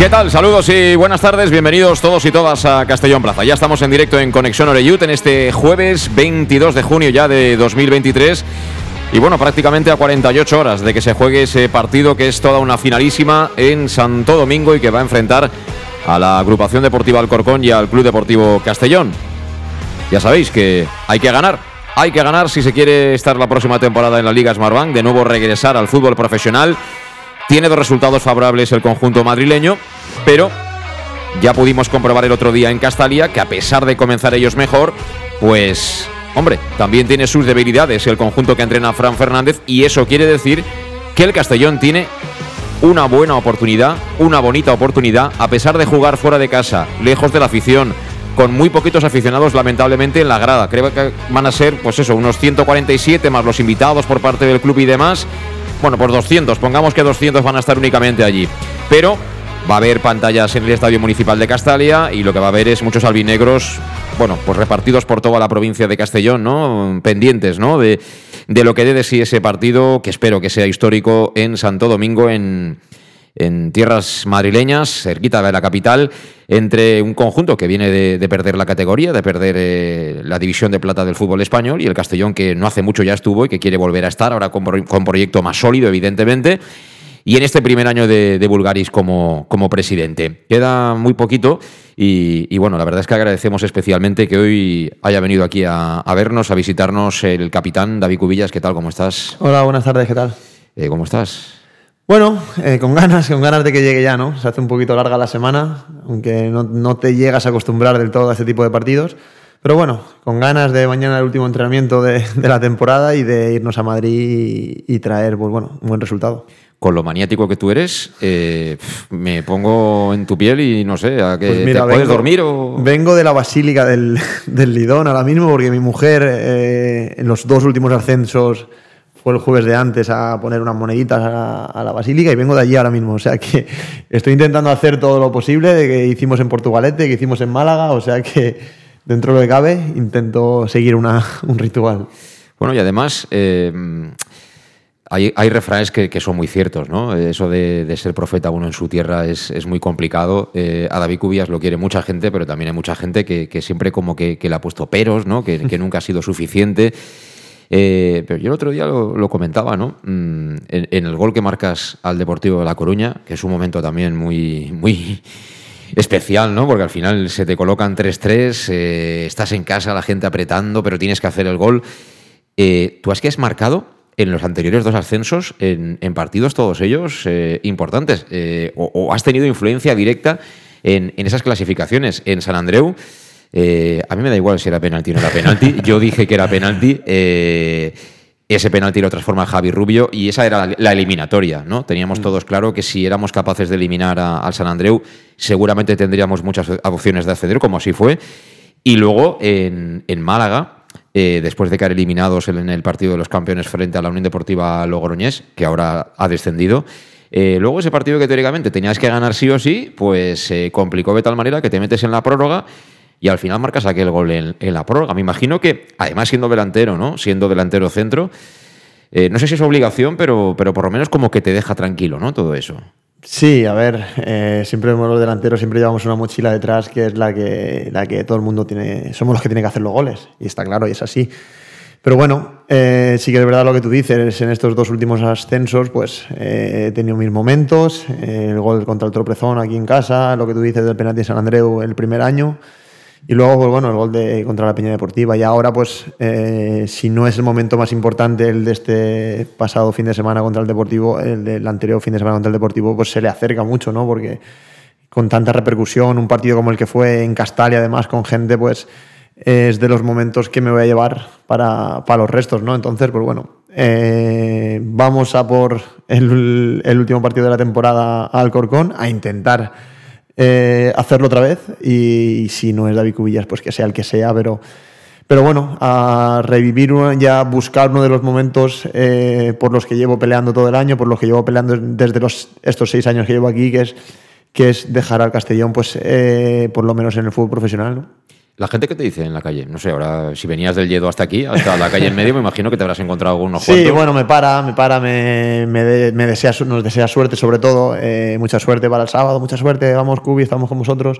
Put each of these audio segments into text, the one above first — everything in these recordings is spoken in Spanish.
¿Qué tal? Saludos y buenas tardes. Bienvenidos todos y todas a Castellón Plaza. Ya estamos en directo en Conexión Oreyut en este jueves 22 de junio ya de 2023. Y bueno, prácticamente a 48 horas de que se juegue ese partido que es toda una finalísima en Santo Domingo y que va a enfrentar a la agrupación deportiva Alcorcón y al Club Deportivo Castellón. Ya sabéis que hay que ganar. Hay que ganar si se quiere estar la próxima temporada en la Liga Smartbank, de nuevo regresar al fútbol profesional tiene dos resultados favorables el conjunto madrileño, pero ya pudimos comprobar el otro día en Castalia que a pesar de comenzar ellos mejor, pues, hombre, también tiene sus debilidades el conjunto que entrena Fran Fernández y eso quiere decir que el Castellón tiene una buena oportunidad, una bonita oportunidad, a pesar de jugar fuera de casa, lejos de la afición, con muy poquitos aficionados lamentablemente en la grada. Creo que van a ser, pues eso, unos 147 más los invitados por parte del club y demás. Bueno, pues 200, pongamos que 200 van a estar únicamente allí. Pero va a haber pantallas en el Estadio Municipal de Castalia y lo que va a haber es muchos albinegros, bueno, pues repartidos por toda la provincia de Castellón, ¿no? Pendientes, ¿no? De, de lo que dé de sí ese partido, que espero que sea histórico en Santo Domingo, en, en tierras madrileñas, cerquita de la capital, entre un conjunto que viene de, perder la categoría, de perder eh, la división de plata del fútbol español, y el Castellón que no hace mucho ya estuvo y que quiere volver a estar, ahora con, con proyecto más sólido, evidentemente. Y en este primer año de, de Bulgaris como, como, presidente. Queda muy poquito y, bueno, la verdad es que agradecemos especialmente que hoy haya venido aquí a, a vernos, a visitarnos el capitán David Cubillas. ¿Qué tal? ¿Cómo estás? Hola, buenas tardes, ¿qué tal? Eh, ¿Cómo estás? Bueno, eh, con ganas, con ganas de que llegue ya, ¿no? Se hace un poquito larga la semana, aunque no, no, te llegas a acostumbrar del todo a este tipo de partidos. Pero bueno, con ganas de mañana el último entrenamiento de, de la temporada y de irnos a Madrid y, y, traer, pues bueno, un buen resultado. Con lo maniático que tú eres, eh, me pongo en tu piel y no sé, ¿a que pues mira, te puedes dormir o...? Vengo de la Basílica del, del Lidón ahora mismo porque mi mujer eh, en los dos últimos ascensos fue el jueves de antes a poner unas moneditas a, a, la Basílica y vengo de allí ahora mismo. O sea que estoy intentando hacer todo lo posible de que hicimos en Portugalete, que hicimos en Málaga. O sea que dentro de lo que cabe intento seguir una, un ritual. Bueno, y además eh, hay, hay, refranes que, que, son muy ciertos, ¿no? Eso de, de, ser profeta uno en su tierra es, es muy complicado. Eh, a David Cubillas lo quiere mucha gente, pero también hay mucha gente que, que siempre como que, le ha puesto peros, ¿no? Que, nunca ha sido suficiente. Eh, pero yo el otro día lo, comentaba, ¿no? Mm, en, el gol que marcas al Deportivo de La Coruña, que es un momento también muy, muy especial, ¿no? Porque al final se te colocan 3-3, eh, estás en casa, la gente apretando, pero tienes que hacer el gol. Eh, ¿Tú has que has marcado en los anteriores dos ascensos, en, partidos todos ellos importantes? O, has tenido influencia directa en esas clasificaciones? En San Andreu. Eh, a mí me da igual si era penalti o no era penalti. Yo dije que era penalti. Eh, ese penalti lo transforma Javi Rubio y esa era la eliminatoria, ¿no? Teníamos todos claro que si éramos capaces de eliminar al San Andreu, seguramente tendríamos muchas opciones de acceder, como así fue. Y luego en, en Málaga, eh, después de quedar eliminados en el partido de los campeones frente a la Unión Deportiva Logroñés, que ahora ha descendido, eh, luego ese partido que teóricamente tenías que ganar sí o sí, pues se eh, complicó de tal manera que te metes en la prórroga y al final marcas aquel gol en, la prórroga. Me imagino que, además siendo delantero, ¿no? Siendo delantero centro, eh, no sé si es obligación, pero, pero por lo menos como que te deja tranquilo, ¿no? Todo eso. Sí, a ver, eh, siempre los delanteros siempre llevamos una mochila detrás que es la que, la que todo el mundo tiene, somos los que tienen que hacer los goles, y está claro, y es así. Pero bueno, eh, sí que es verdad lo que tú dices, en estos dos últimos ascensos pues he tenido mis momentos, el gol contra el Troprezón aquí en casa, lo que tú dices del penalti de San Andreu el primer año, y luego, pues bueno, el gol de, contra la Peña Deportiva. Y ahora, pues, eh, si no es el momento más importante el de este pasado fin de semana contra el Deportivo, el del anterior fin de semana contra el Deportivo, pues se le acerca mucho, ¿no? Porque con tanta repercusión, un partido como el que fue en Castalia, además, con gente, pues es de los momentos que me voy a llevar para, para los restos, ¿no? Entonces, pues bueno, eh, vamos a por el, el último partido de la temporada al Corcón, a intentar eh, hacerlo otra vez y, si no es David Cubillas, pues que sea el que sea, pero, pero bueno, a revivir, ya buscar uno de los momentos eh, por los que llevo peleando todo el año, por los que llevo peleando desde estos seis años que llevo aquí, que es, que es dejar al Castellón, pues eh, por lo menos en el fútbol profesional. ¿no? La gente que te dice en la calle, no sé, ahora si venías del Yedo hasta aquí, hasta la calle en medio, me imagino que te habrás encontrado algunos Sí, bueno, me para, me para, me, me, desea, nos desea suerte, sobre todo, eh, mucha suerte para el sábado, mucha suerte, vamos Cubi, estamos con vosotros.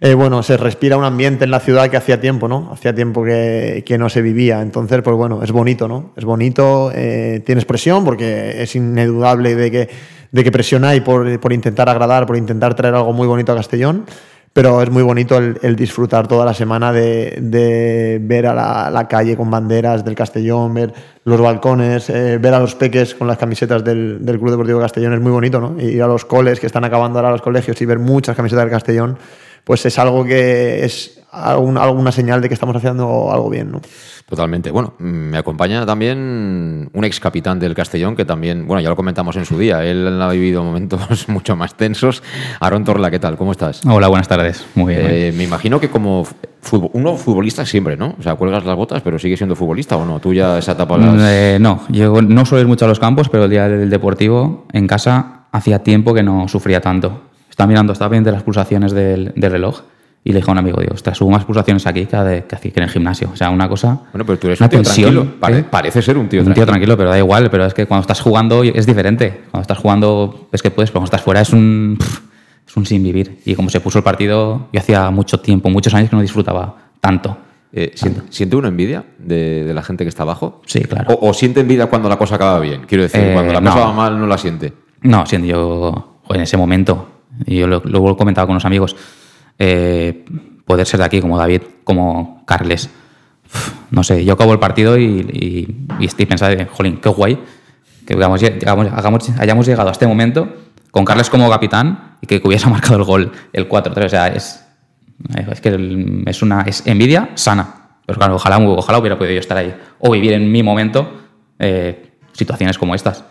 Eh, bueno, se respira un ambiente en la ciudad que hacía tiempo, ¿no? Hacía tiempo que, que no se vivía. Entonces, pues bueno, es bonito, ¿no? Es bonito, eh, tienes presión porque es indudable de que, de que presión hay por, por intentar agradar, por intentar traer algo muy bonito a Castellón pero es muy bonito el, disfrutar toda la semana de, ver a la, calle con banderas del Castellón, ver los balcones, eh, ver a los peques con las camisetas del, Club Deportivo Castellón, es muy bonito, ¿no? Ir a los coles que están acabando ahora los colegios y ver muchas camisetas del Castellón, pues es algo que es alguna señal de que estamos haciendo algo bien, ¿no? Totalmente. Bueno, me acompaña también un ex capitán del Castellón que también, bueno, ya lo comentamos en su día, él ha vivido momentos mucho más tensos. Aaron Torla, ¿qué tal? ¿Cómo estás? Hola, buenas tardes. Muy bien. Eh, me imagino que como uno futbolista siempre, ¿no? O sea, cuelgas las botas, pero sigue siendo futbolista o no? ¿Tú ya esa etapa las... Eh, no, yo no suelo ir mucho a los campos, pero el día del deportivo en casa hacía tiempo que no sufría tanto. Estaba mirando, estaba viendo las pulsaciones del, del reloj y le dije a un amigo, digo, ostras, hubo más pulsaciones aquí que, de, que, en el gimnasio. O sea, una cosa. Bueno, pero tú eres un tío tranquilo. parece ser un tío tranquilo. Un tío tranquilo, pero da igual. Pero es que cuando estás jugando es diferente. Cuando estás jugando es que puedes, pero cuando estás fuera es un, es un sin vivir. Y como se puso el partido, yo hacía mucho tiempo, muchos años que no disfrutaba tanto. Eh, ¿siente, uno envidia de, la gente que está abajo? Sí, claro. ¿O, siente envidia cuando la cosa acaba bien? Quiero decir, eh, cuando la cosa va mal no la siente. No, siento yo en ese momento, y yo lo, lo he comentado con unos amigos, eh, poder ser de aquí como David, como Carles. no sé, yo acabo el partido y, estoy pensando, jolín, qué guay que digamos, hayamos llegado a este momento con Carles como capitán y que hubiese marcado el gol, el 4-3. O sea, es, es que es una es envidia sana. Pero claro, ojalá, ojalá hubiera podido yo estar ahí o vivir en mi momento eh, situaciones como estas.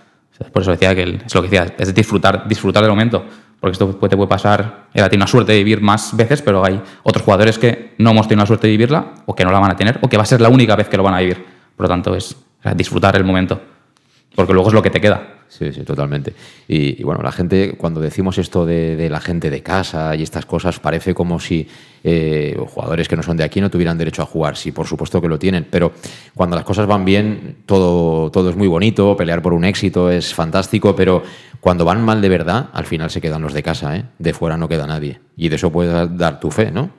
Por eso decía que es lo que decía, es disfrutar, disfrutar del momento porque esto te puede pasar, él ha tenido la suerte de vivir más veces, pero hay otros jugadores que no hemos tenido la suerte de vivirla, o que no la van a tener, o que va a ser la única vez que lo van a vivir. Por lo tanto, es disfrutar el momento, porque luego es lo que te queda. Sí, sí, totalmente. Y, bueno, la gente, cuando decimos esto de, la gente de casa y estas cosas, parece como si eh, jugadores que no son de aquí no tuvieran derecho a jugar. Sí, por supuesto que lo tienen, pero cuando las cosas van bien, todo, todo es muy bonito, pelear por un éxito es fantástico, pero cuando van mal de verdad, al final se quedan los de casa, ¿eh? De fuera no queda nadie. Y de eso puedes dar tu fe, ¿no?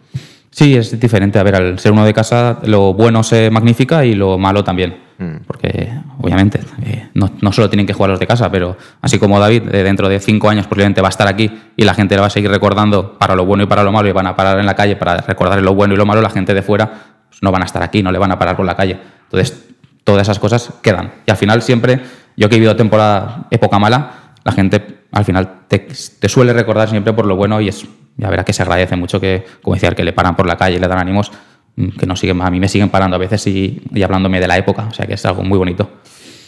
Sí, es diferente. A ver, al ser uno de casa, lo bueno se magnifica y lo malo también. Mm. Porque, obviamente, eh, no, solo tienen que jugar los de casa, pero así como David, eh, dentro de cinco años posiblemente va a estar aquí y la gente le va a seguir recordando para lo bueno y para lo malo y van a parar en la calle para recordar lo bueno y lo malo, la gente de fuera pues, no van a estar aquí, no le van a parar por la calle. Entonces, todas esas cosas quedan. Y al final siempre, yo que he vivido temporada, época mala, la gente al final te, suele recordar siempre por lo bueno y es, ya verá que se agradece mucho que, como decía, que le paran por la calle y le dan ánimos, que no siguen, a mí me siguen parando a veces y, y hablándome de la época, o sea que es algo muy bonito.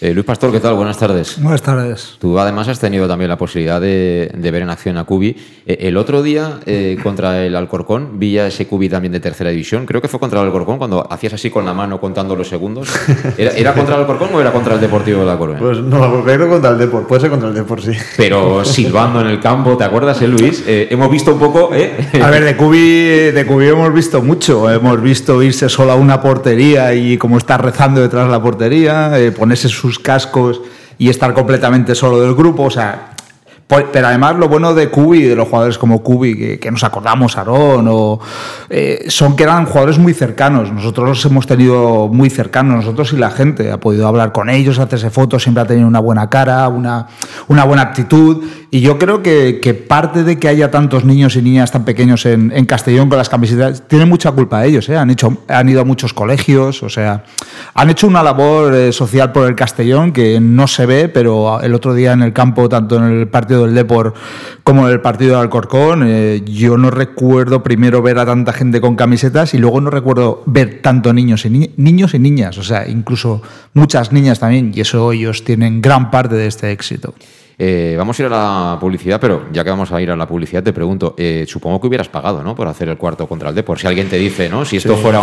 Eh, Luis Pastor, ¿qué tal? Buenas tardes. Buenas tardes. Tú además has tenido también la posibilidad de, ver en acción a Cubi. Eh, el otro día, eh, contra el Alcorcón, vi a ese Cubi también de tercera división. Creo que fue contra el Alcorcón cuando hacías así con la mano contando los segundos. ¿Era, contra el Alcorcón o era contra el Deportivo de la Coruña? Pues no, creo contra el Deport. Puede ser contra el Deport, sí. Pero silbando en el campo, ¿te acuerdas, eh, Luis? hemos visto un poco. a ver, de Cubi, de Cubi hemos visto mucho. Hemos visto irse solo a una portería y como está rezando detrás de la portería, ponerse sus cascos y estar completamente solo del grupo. O sea, pero además lo bueno de Cubi, de los jugadores como Cubi, que, nos acordamos, Aarón, o, eh, son que eran jugadores muy cercanos. Nosotros los hemos tenido muy cercanos, nosotros y la gente. Ha podido hablar con ellos, hacerse fotos, siempre ha tenido una buena cara, una, una buena actitud. Y yo creo que, que, parte de que haya tantos niños y niñas tan pequeños en, en Castellón con las camisetas, tiene mucha culpa ellos. ¿eh? Han, hecho, han ido a muchos colegios, o sea, han hecho una labor eh, social por el Castellón que no se ve, pero el otro día en el campo, tanto en el partido del Depor como el partido de Alcorcón, eh, yo no recuerdo primero ver a tanta gente con camisetas y luego no recuerdo ver tanto niños y, niños y niñas, o sea, incluso muchas niñas también, y eso ellos tienen gran parte de este éxito. Eh, vamos a ir a la publicidad, pero ya que vamos a ir a la publicidad, te pregunto, eh, supongo que hubieras pagado, ¿no? Por hacer el cuarto contra el Depor. Si alguien te dice, ¿no? Si esto fuera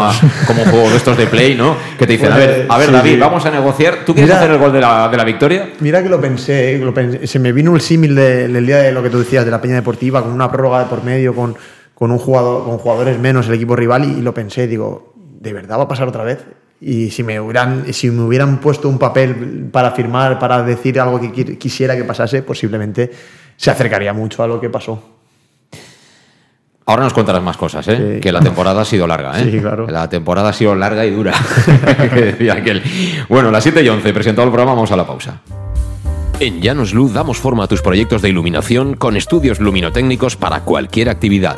como un juego de estos de play, ¿no? Que te dicen, a ver, a ver, David, vamos a negociar. ¿Tú quieres hacer el gol de la, de la, victoria? Mira que lo pensé, lo pensé. se me vino el símil del día de lo que tú decías, de la Peña Deportiva, con una prórroga de por medio, con, con un jugador, con jugadores menos el equipo rival, y, y lo pensé, digo, ¿de verdad va a pasar otra vez? Y si me hubieran, si me hubieran puesto un papel para firmar, para decir algo que quisiera que pasase, posiblemente se acercaría mucho a lo que pasó. Ahora nos contarás más cosas, ¿eh? que la temporada ha sido larga. ¿eh? Sí, claro. La temporada ha sido larga y dura. bueno, las 7 y 11, presentado el programa, vamos a la pausa. En Llanos Luz damos forma a tus proyectos de iluminación con estudios luminotécnicos para cualquier actividad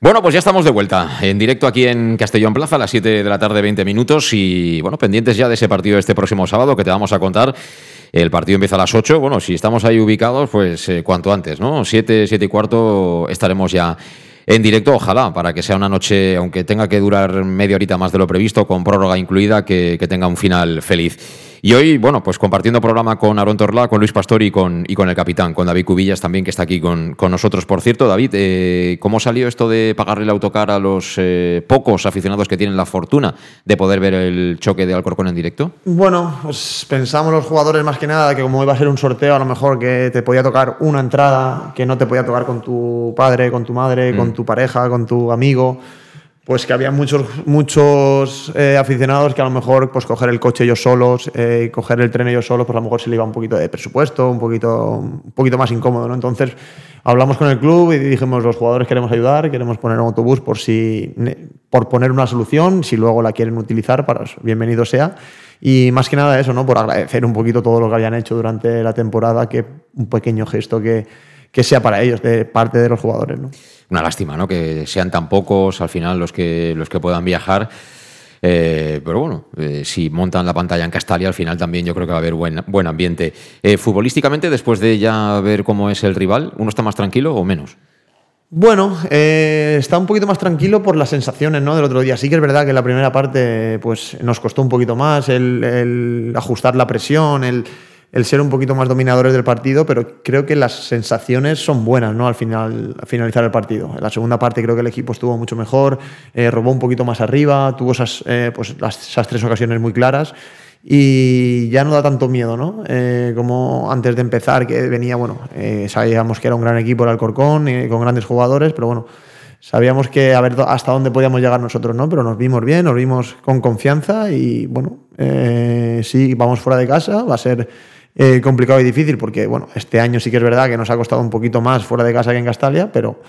Bueno, pues ya estamos de vuelta en directo aquí en Castellón Plaza a las 7 de la tarde, 20 minutos y bueno, pendientes ya de ese partido este próximo sábado que te vamos a contar. El partido empieza a las 8. Bueno, si estamos ahí ubicados, pues eh, cuanto antes, ¿no? 7, 7 y cuarto estaremos ya en directo, ojalá, para que sea una noche, aunque tenga que durar media horita más de lo previsto, con prórroga incluida, que, que tenga un final feliz. Y hoy, bueno, pues compartiendo programa con Aaron Torla, con Luis Pastor y con, y con el capitán, con David Cubillas también, que está aquí con, con nosotros. Por cierto, David, eh, ¿cómo salió esto de pagarle el autocar a los eh, pocos aficionados que tienen la fortuna de poder ver el choque de Alcorcón en directo? Bueno, pues pensamos los jugadores más que nada que como iba a ser un sorteo, a lo mejor que te podía tocar una entrada que no te podía tocar con tu padre, con tu madre, con tu pareja, con tu amigo pues que había muchos, muchos eh, aficionados que a lo mejor pues coger el coche ellos solos, eh, coger el tren ellos solos, pues a lo mejor se le iba un poquito de presupuesto, un poquito, un poquito más incómodo, ¿no? Entonces hablamos con el club y dijimos los jugadores queremos ayudar, queremos poner un autobús por si, por poner una solución, si luego la quieren utilizar, para bienvenido sea. Y más que nada eso, ¿no? Por agradecer un poquito todo lo que habían hecho durante la temporada, que un pequeño gesto que, que sea para ellos, de parte de los jugadores, ¿no? Una lástima, ¿no? Que sean tan pocos al final los que, los que puedan viajar. Eh, pero bueno, eh, si montan la pantalla en Castalia, al final también yo creo que va a haber buen, buen ambiente. Eh, futbolísticamente, después de ya ver cómo es el rival, ¿uno está más tranquilo o menos? Bueno, está un poquito más tranquilo por las sensaciones ¿no? del otro día. Sí que es verdad que la primera parte pues, nos costó un poquito más el ajustar la presión, el, el ser un poquito más dominadores del partido, pero creo que las sensaciones son buenas ¿no? al, final, finalizar el partido. En la segunda parte creo que el equipo estuvo mucho mejor, eh, robó un poquito más arriba, tuvo esas, eh, pues, esas tres ocasiones muy claras y ya no da tanto miedo, ¿no? Eh, como antes de empezar, que venía, bueno, sabíamos que era un gran equipo el Alcorcón, con grandes jugadores, pero bueno, sabíamos que a ver hasta dónde podíamos llegar nosotros, ¿no? Pero nos vimos bien, nos vimos con confianza y bueno, sí, vamos fuera de casa, va a ser eh, complicado y difícil porque, bueno, este año sí que es verdad que nos ha costado un poquito más fuera de casa que en Castalia, pero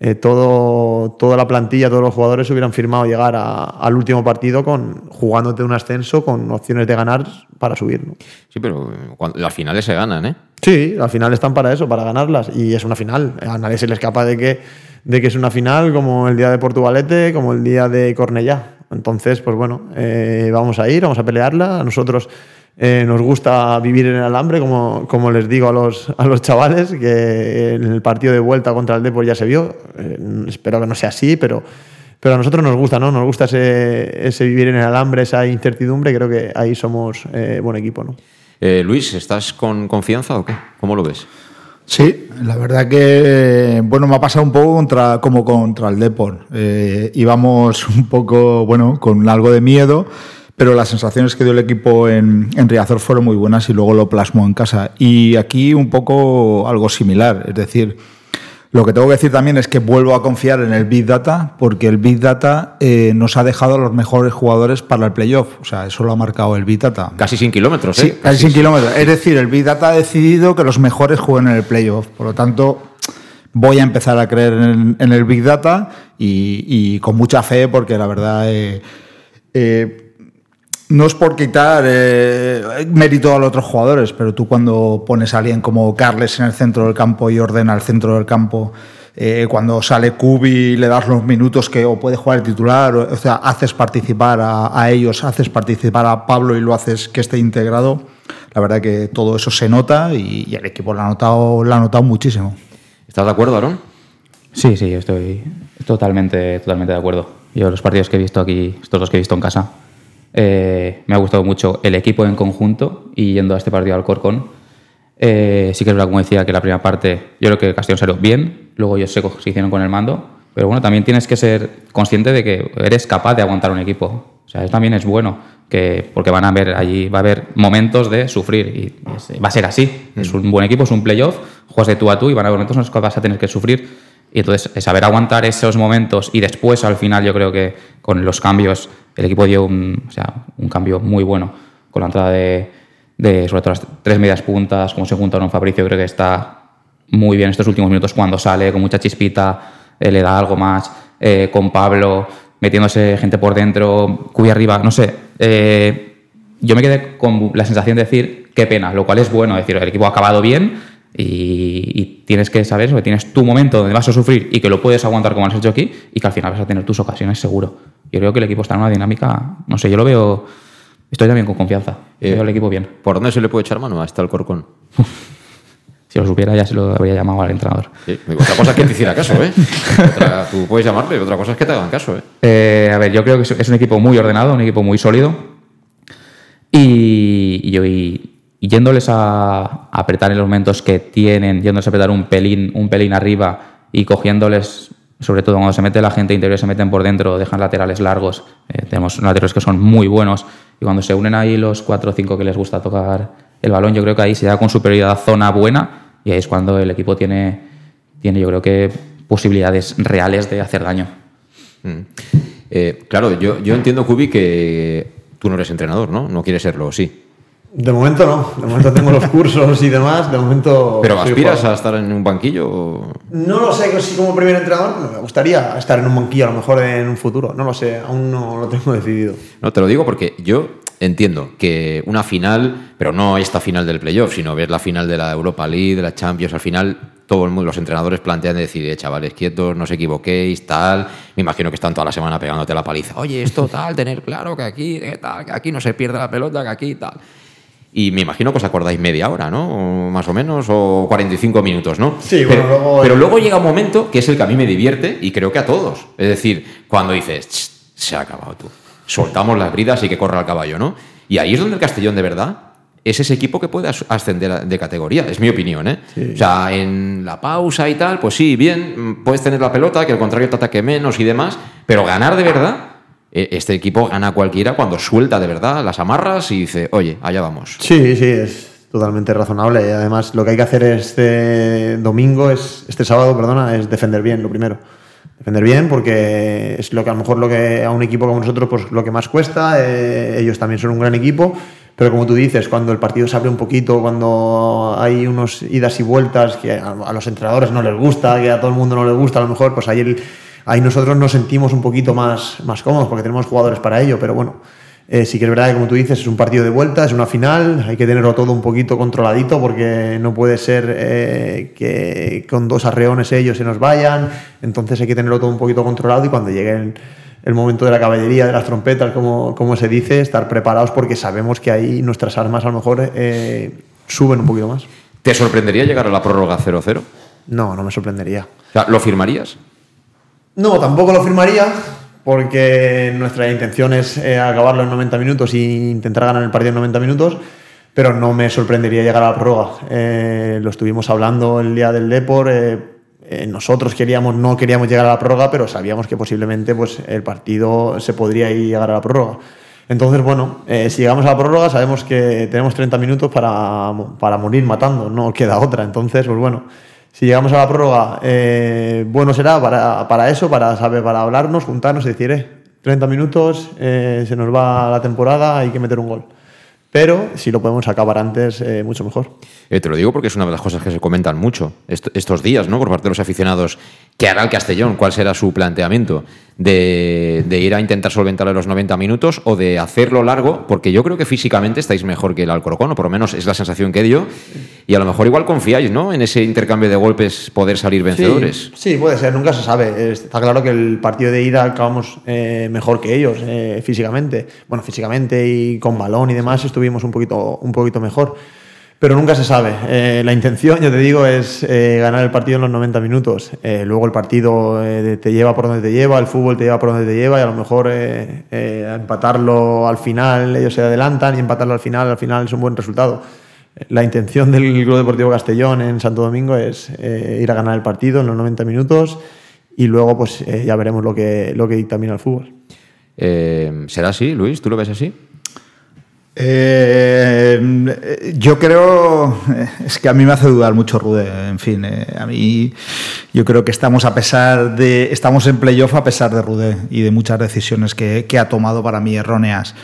eh, todo, toda la plantilla, todos los jugadores hubieran firmado llegar al último partido con jugándote un ascenso con opciones de ganar para subir. Sí, pero cuando, las finales se ganan, ¿eh? Sí, las finales están para eso, para ganarlas. Y es una final. A nadie se le escapa de que, de que es una final como el día de Portugalete, como el día de Cornellá. Entonces, pues bueno, eh, vamos a ir, vamos a pelearla. A nosotros eh, nos gusta vivir en el alambre, como, como les digo a los, a los chavales, que en el partido de vuelta contra el Depor ya se vio. Eh, espero que no sea así, pero, pero a nosotros nos gusta, ¿no? Nos gusta ese, ese vivir en el alambre, esa incertidumbre. Creo que ahí somos eh, buen equipo, ¿no? Luis, ¿estás con confianza o qué? ¿Cómo lo ves? Sí, la verdad que bueno me ha pasado un poco contra como contra el Depor. íbamos un poco bueno con algo de miedo pero las sensaciones que dio el equipo en, en, Riazor fueron muy buenas y luego lo plasmó en casa. Y aquí un poco algo similar, es decir, lo que tengo que decir también es que vuelvo a confiar en el Big Data porque el Big Data eh, nos ha dejado a los mejores jugadores para el playoff. O sea, eso lo ha marcado el Big Data. Casi sin kilómetros, ¿eh? Sí, casi sin kilómetros. Es decir, el Big Data ha decidido que los mejores jueguen en el playoff. Por lo tanto, voy a empezar a creer en, el Big Data y, con mucha fe porque la verdad... Eh, eh no es por quitar eh, mérito a los otros jugadores, pero tú cuando pones a alguien como Carles en el centro del campo y ordena el centro del campo, eh, cuando sale Kubi le das los minutos que o puede jugar el titular, o, sea, haces participar a, ellos, haces participar a Pablo y lo haces que esté integrado, la verdad que todo eso se nota y, el equipo lo ha notado, lo ha notado muchísimo. ¿Estás de acuerdo, Aaron? Sí, sí, estoy totalmente, totalmente de acuerdo. Yo los partidos que he visto aquí, estos dos que he visto en casa, eh, me ha gustado mucho el equipo en conjunto y yendo a este partido al Corcón. Eh, sí que es verdad, como decía, que la primera parte yo creo que Castellón salió bien, luego ellos se, se hicieron con el mando, pero bueno, también tienes que ser consciente de que eres capaz de aguantar un equipo. O sea, eso también es bueno, que, porque van a haber allí, va a haber momentos de sufrir y va a ser así. Es un buen equipo, es un playoff, juegas de tú a tú y van a haber momentos en los que vas a tener que sufrir. Y entonces, saber aguantar esos momentos y después, al final, yo creo que con los cambios el equipo dio un, o sea, un cambio muy bueno con la entrada de, sobre todo las tres medias puntas, como se juntaron Fabricio, creo que está muy bien estos últimos minutos cuando sale, con mucha chispita, eh, le da algo más, eh, con Pablo, metiéndose gente por dentro, Cubi arriba, no sé. eh, yo me quedé con la sensación de decir, qué pena, lo cual es bueno, es decir, el equipo ha acabado bien y, tienes que saber eso, que tienes tu momento donde vas a sufrir y que lo puedes aguantar como has hecho aquí y que al final vas a tener tus ocasiones seguro. Yo creo que el equipo está en una dinámica, no sé, yo lo veo, estoy también con confianza, Eh, veo el equipo bien. ¿Por dónde se le puede echar mano a este Alcorcón? Si lo supiera ya se lo habría llamado al entrenador. Sí, otra cosa es que te hiciera caso, ¿eh? Otra- tú puedes llamarle, otra cosa es que te hagan caso, ¿eh? Eh, a ver, yo creo que es- un equipo muy ordenado, un equipo muy sólido. Y, y- y yéndoles a, a apretar en los momentos que tienen, yéndoles a apretar un pelín, un pelín arriba y cogiéndoles, sobre todo cuando se mete la gente interior, se meten por dentro, dejan laterales largos. eh, tenemos laterales que son muy buenos. Y cuando se unen ahí los cuatro o cinco que les gusta tocar el balón, yo creo que ahí se da con superioridad zona buena y ahí es cuando el equipo tiene, tiene yo creo que posibilidades reales de hacer daño. Mm. Eh, claro, yo, yo entiendo, Kubi, que tú no eres entrenador, ¿no? No quieres serlo, sí. De momento no, de momento tengo los cursos y demás, de momento... ¿Pero aspiras jugador. a estar en un banquillo? o- No lo sé, si como primer entrenador me gustaría estar en un banquillo a lo mejor en un futuro, no lo sé, aún no lo tengo decidido. No, te lo digo porque yo entiendo que una final, pero no esta final del playoff, sino ver la final de la Europa League, de la Champions, al final todo el mundo, los entrenadores plantean decir, eh, chavales, quietos, no os equivoquéis, tal. Me imagino que están toda la semana pegándote la paliza. Oye, esto tal, tener claro que aquí, que tal, que aquí no se pierde la pelota, que aquí tal. Y me imagino que os acordáis media hora, ¿no? O más o menos, o 45 minutos, ¿no? Sí, pero, bueno, luego- pero luego llega un momento que es el que a mí me divierte y creo que a todos. Es decir, cuando dices, "Ch, se ha acabado tú. Soltamos las bridas y que corra el caballo, ¿no? Y ahí es donde el Castellón de verdad es ese equipo que puede as- ascender de categoría, es mi opinión, ¿eh? O sea, en la pausa y tal, pues sí, bien, puedes tener la pelota, que el contrario te ataque menos y demás, pero ganar de verdad, este equipo gana cualquiera cuando suelta de verdad las amarras y dice, oye, allá vamos. Sí, sí, es totalmente razonable. Además, lo que hay que hacer este domingo, es, este sábado, perdona, es defender bien, lo primero. Defender bien porque es lo que a lo mejor lo que a un equipo como nosotros pues lo que más cuesta. eh, ellos también son un gran equipo, pero como tú dices, cuando el partido se abre un poquito, cuando hay unos idas y vueltas que a, a los entrenadores no les gusta, que a todo el mundo no les gusta, a lo mejor pues ahí, el- ahí nosotros nos sentimos un poquito más, más cómodos porque tenemos jugadores para ello, pero bueno. Eh, sí que es verdad que, como tú dices, es un partido de vuelta, es una final, hay que tenerlo todo un poquito controladito porque no puede ser eh, que con dos arreones ellos se nos vayan, entonces hay que tenerlo todo un poquito controlado y cuando llegue el, el momento de la caballería, de las trompetas, como, como se dice, estar preparados porque sabemos que ahí nuestras armas a lo mejor eh, suben un poquito más. ¿Te sorprendería llegar a la prórroga 0-0? No, no me sorprendería. O sea, ¿Lo firmarías? No, tampoco lo firmaría porque nuestra intención es eh, acabarlo en 90 minutos e intentar ganar el partido en 90 minutos, pero no me sorprendería llegar a la prórroga. Eh, lo estuvimos hablando el día del Depor. eh, nosotros queríamos, no queríamos llegar a la prórroga, pero sabíamos que posiblemente pues, el partido se podría ir llegar a la prórroga. Entonces, bueno, si llegamos a la prórroga, sabemos que tenemos 30 minutos para, para morir matando, no queda otra. Entonces, pues bueno, si llegamos a la prórroga, eh, bueno será para, para eso, para, saber, para hablarnos, juntarnos y decir, eh, 30 minutos, eh, se nos va la temporada, hay que meter un gol. Pero si lo podemos acabar antes, eh, mucho mejor. Eh, te lo digo porque es una de las cosas que se comentan mucho est- estos días, ¿no? Por parte de los aficionados. ¿Qué hará el Castellón? ¿Cuál será su planteamiento? De, de ir a intentar solventarle los 90 minutos o de hacerlo largo? Porque yo creo que físicamente estáis mejor que el Alcorcón, o por lo menos es la sensación que dio. Y a lo mejor igual confiáis, ¿no? En ese intercambio de golpes poder salir vencedores. Sí, sí, puede ser, nunca se sabe. Está claro que el partido de ida acabamos eh, mejor que ellos eh, físicamente. Bueno, físicamente y con balón y demás estuvimos un poquito, un poquito mejor. Pero nunca se sabe. Eh, la intención, ya te digo, es eh, ganar el partido en los 90 minutos. Eh, luego el partido eh, te lleva por donde te lleva, el fútbol te lleva por donde te lleva y a lo mejor eh, eh, empatarlo al final, ellos se adelantan y empatarlo al final, al final es un buen resultado. La intención del Club Deportivo Castellón en Santo Domingo es ir a ganar el partido en los 90 minutos y luego pues ya veremos lo que, lo que dictamina el fútbol. ¿Será así, Luis? ¿Tú lo ves así? Eh, yo creo, eh, es que a mí me hace dudar mucho Rude, en fin, eh, a mí yo creo que estamos a pesar de, estamos en playoff a pesar de Rude y de muchas decisiones que, que ha tomado para mí erróneas.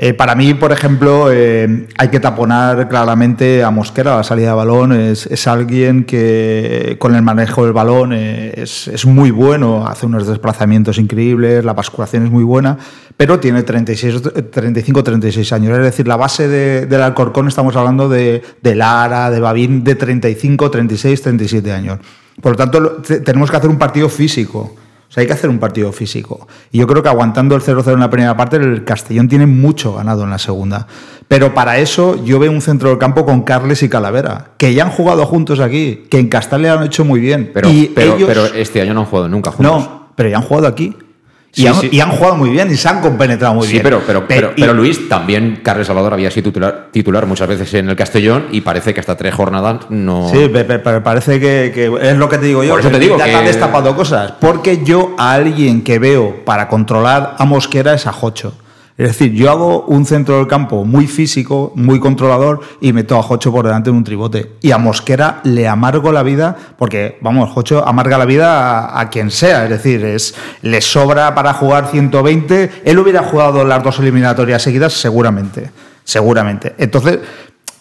Eh, para mí, por ejemplo, eh, hay que taponar claramente a Mosquera la salida de balón. Es, es alguien que con el manejo del balón eh, es, es, muy bueno, hace unos desplazamientos increíbles, la basculación es muy buena, pero tiene 35, 36 años. Es decir, la base de, del Alcorcón estamos hablando de, de Lara, de Babín, de 35, 36, 37 años. Por lo tanto, tenemos que hacer un partido físico. Sea, hay que hacer un partido físico. Y yo creo que aguantando el 0-0 en la primera parte, el Castellón tiene mucho ganado en la segunda. Pero para eso yo veo un centro del campo con Carles y Calavera, que ya han jugado juntos aquí, que en Castellón lo han hecho muy bien. Pero, y pero, ellos... pero este año no han jugado nunca juntos. No, pero ya han jugado aquí. Y, Sí, han, sí. y han jugado muy bien y se han compenetrado muy sí, bien. pero, pero, pero, pero Luis, también Carles Salvador había sido titular, titular muchas veces en el Castellón y parece que hasta tres jornadas no. Sí, pe- pe- pero parece que, que es lo que te digo yo. Por eso te digo ya que- te han destapado cosas. Porque yo a alguien que veo para controlar a Mosquera es a Jocho. Es decir, yo hago un centro del campo muy físico, muy controlador y meto a Jocho por delante en un tribote. Y a Mosquera le amargo la vida porque, vamos, Jocho amarga la vida a, quien sea. Es decir, le sobra para jugar 120. Él hubiera jugado las dos eliminatorias seguidas seguramente. Seguramente. Entonces,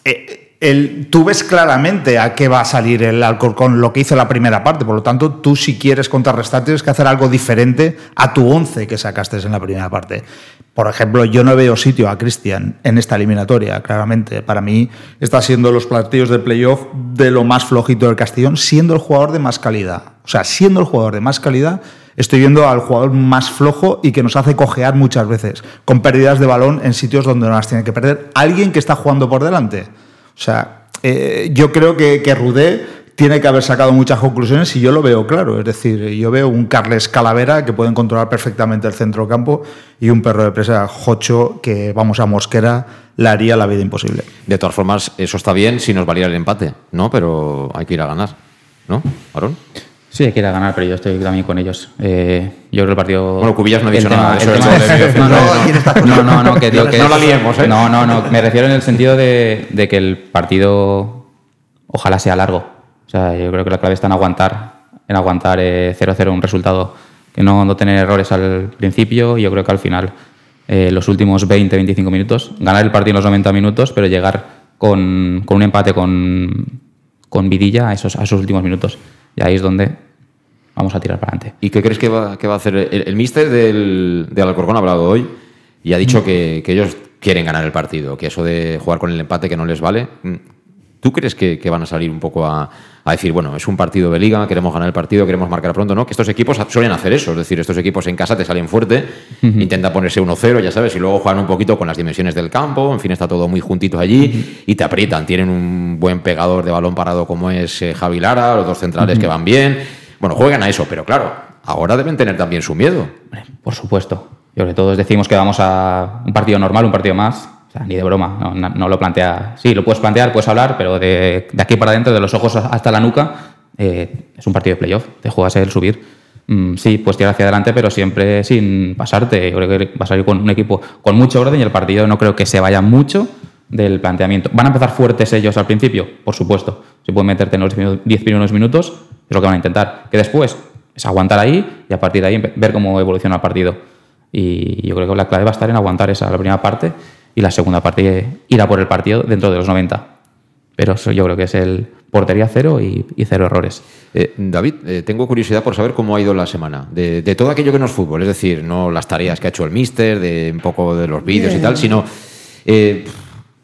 eh, el- tú ves claramente a qué va a salir el Alcorcón, lo que hizo la primera parte. Por lo tanto, tú si quieres contrarrestar tienes que hacer algo diferente a tu 11 que sacaste en la primera parte. Por ejemplo, yo no veo sitio a Cristian en esta eliminatoria, claramente. Para mí está siendo los partidos de playoff de lo más flojito del Castellón, siendo el jugador de más calidad. O sea, siendo el jugador de más calidad, estoy viendo al jugador más flojo y que nos hace cojear muchas veces, con pérdidas de balón en sitios donde no las tiene que perder. Alguien que está jugando por delante. O sea, eh, yo creo que, que Rudé tiene que haber sacado muchas conclusiones y yo lo veo claro. Es decir, yo veo un Carles Calavera que pueden controlar perfectamente el centro campo y un perro de presa Jocho que, vamos a Mosquera, le haría la vida imposible. De todas formas, eso está bien si nos valiera el empate, ¿no? Pero hay que ir a ganar, ¿no? Aaron. Sí, hay que ir a ganar, pero yo estoy también con ellos. Eh, yo creo que el partido. Bueno, Cubillas no ha dicho tema- nada eso, es- de- no, no, No, ¿quién está con- no, que digo que No la liemos, ¿eh? No, no, no. Me refiero en el sentido de, de que el partido ojalá sea largo. O sea, yo creo que la clave está en aguantar, en aguantar eh, 0-0 un resultado, que no, no tener errores al principio. y Yo creo que al final, eh, los últimos 20-25 minutos, ganar el partido en los 90 minutos, pero llegar con, con un empate con, con vidilla a esos, a esos últimos minutos. Y ahí es donde vamos a tirar para adelante. ¿Y qué crees que va, que va a hacer? El, el míster del, del Alcorcón ha hablado hoy y ha dicho que, que ellos quieren ganar el partido, que eso de jugar con el empate que no les vale. ¿Tú crees que, que van a salir un poco a, a decir, bueno, es un partido de liga, queremos ganar el partido, queremos marcar pronto, ¿no? Que estos equipos suelen hacer eso, es decir, estos equipos en casa te salen fuerte, intentan ponerse 1-0, ya sabes, y luego juegan un poquito con las dimensiones del campo, en fin, está todo muy juntito allí y te aprietan. Tienen un buen pegador de balón parado como es eh, Javi Lara, los dos centrales que van bien. Bueno, juegan a eso, pero claro, ahora deben tener también su miedo. Por supuesto. Yo creo que todos decimos que vamos a un partido normal, un partido más. Ni de broma. No, lo plantea. Sí, lo puedes plantear, puedes hablar, pero de, de aquí para adentro, de los ojos hasta la nuca, eh, es un partido de playoff. Te juegas el subir. Mm, sí, puedes tirar hacia adelante, pero siempre sin pasarte. Yo creo que vas a ir con un equipo con mucho orden y el partido no creo que se vaya mucho del planteamiento. ¿Van a empezar fuertes ellos al principio? Por supuesto. Si pueden meterte en los 10 primeros minutos, es lo que van a intentar. Que después es aguantar ahí y a partir de ahí ver cómo evoluciona el partido. Y yo creo que la clave va a estar en aguantar esa primera parte y la segunda parte ir a por el partido dentro de los 90. Pero eso yo creo que es el portería cero y, y cero errores. Eh, David, eh, tengo curiosidad por saber cómo ha ido la semana, de, de todo aquello que no es fútbol, es decir, no las tareas que ha hecho el míster, de un poco de los vídeos y tal, sino, eh,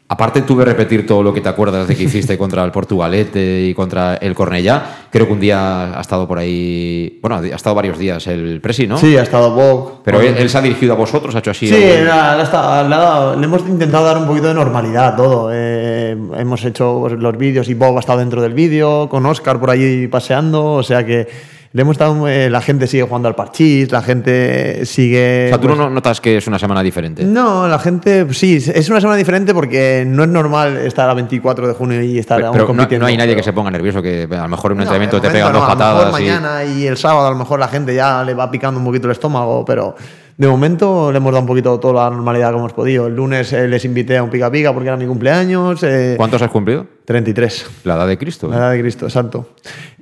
aparte tuve repetir todo lo que te acuerdas de que hiciste contra el Portugalete y contra el Cornellá, creo que un día ha estado por ahí, bueno, ha estado varios días el Presi, ¿no? Sí, ha estado Bob. Pero él, él se ha dirigido a vosotros, ha hecho así. Sí, ha- le ha estado- le hemos intentado dar un poquito de normalidad todo. Eh, hemos hecho los vídeos y Bob ha estado dentro del vídeo, con Oscar por allí paseando, o sea que le hemos estado, eh, la gente sigue jugando al parchís, la gente sigue... o sea, tú pues, no notas que es una semana diferente. No, la gente, sí, es una semana diferente porque no es normal estar a 24 de junio y estar Pero, aún pero no, compitiendo. no hay nadie pero- que se ponga nervioso, que a lo mejor en un No, entrenamiento te pegan momento dos no, a lo mejor patadas. y- mañana y el sábado a lo mejor la gente ya le va picando un poquito el estómago, pero de momento le hemos dado un poquito toda la normalidad que hemos podido. El lunes eh, les invité a un pica pica porque era mi cumpleaños. eh, ¿Cuántos has cumplido? 33. La edad de Cristo. ¿eh? La edad de Cristo, exacto.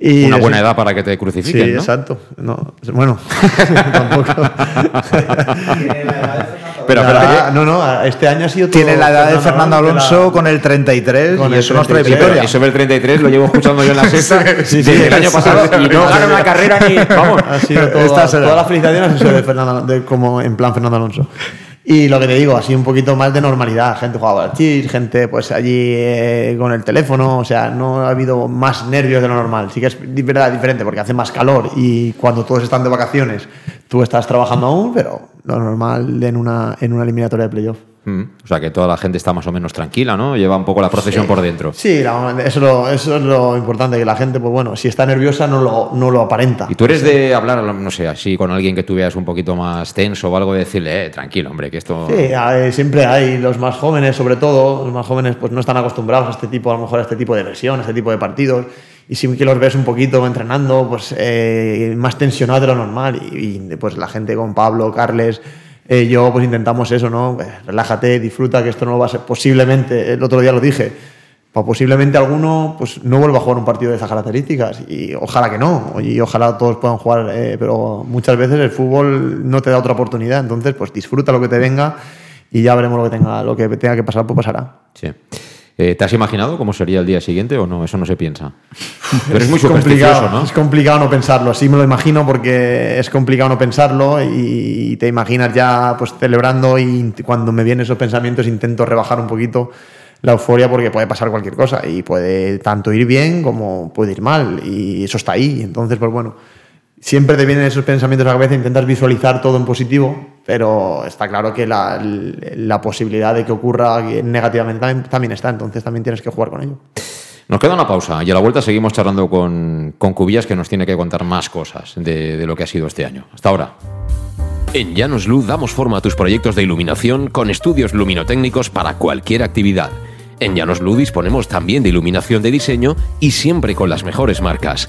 Y Una buena edad para que te crucifiquen, Sí, ¿no? exacto. No, bueno, tampoco. Pero, La pero, edad- no, no, este año ha sido todo Tiene la edad de Fernando de la- Alonso con el 33 Con y eso nos trae 33. victoria. Eso del 33 lo llevo escuchando yo en la sexta Sí, sí, desde el año sí, pasado sí, y no sí, gana sí. una carrera ni. Vamos. Ha sido toda, toda la felicitación ha sido de Fernando, de, como en plan Fernando Alonso. Y lo que te digo, así un poquito más de normalidad. Gente jugaba al chis, gente pues allí eh, con el teléfono, o sea, no ha habido más nervios de lo normal. Sí que es verdad diferente porque hace más calor y cuando todos están de vacaciones tú estás trabajando aún, pero lo normal en una, en una eliminatoria de playoff. Mm, O sea que toda la gente está más o menos tranquila, ¿no? Lleva un poco la procesión Sí. por dentro. Sí, la- eso, es lo, eso es lo importante, que la gente, pues bueno, si está nerviosa no lo, no lo aparenta. Y tú eres de hablar, no sé, así con alguien que tú veas un poquito más tenso o algo, de decirle, eh, tranquilo, hombre, que esto. Sí, hay- siempre hay los más jóvenes, sobre todo, los más jóvenes pues no están acostumbrados a este tipo, a lo mejor a este tipo de versión, a este tipo de partidos, y sí que los ves un poquito entrenando, pues eh, más tensionados de lo normal, y, y, pues la gente con Pablo, Carles, eh, yo pues intentamos eso, ¿no? Eh, relájate, disfruta, que esto no va a ser, posiblemente, el otro día lo dije, pa- posiblemente alguno pues no vuelva a jugar un partido de esas características y ojalá que no y ojalá todos puedan jugar eh, pero muchas veces el fútbol no te da otra oportunidad entonces pues disfruta lo que te venga y ya veremos lo que tenga lo que tenga que pasar pues pasará Sí. Eh, ¿Te has imaginado cómo sería el día siguiente o no? Eso no se piensa. Pero es muy complicado ¿no? es complicado no pensarlo sí me lo imagino porque es complicado no pensarlo y te imaginas ya pues celebrando y cuando me vienen esos pensamientos intento rebajar un poquito la euforia porque puede pasar cualquier cosa y puede tanto ir bien como puede ir mal y eso está ahí entonces pues bueno siempre te vienen esos pensamientos a la cabeza intentas visualizar todo en positivo pero está claro que la, la posibilidad de que ocurra negativamente también, también está entonces también tienes que jugar con ello Nos queda una pausa y a la vuelta seguimos charlando con, con Cubillas que nos tiene que contar más cosas de, de lo que ha sido este año. Hasta ahora. En Llanos Luz damos forma a tus proyectos de iluminación con estudios luminotécnicos para cualquier actividad. En Llanos Luz disponemos también de iluminación de diseño y siempre con las mejores marcas.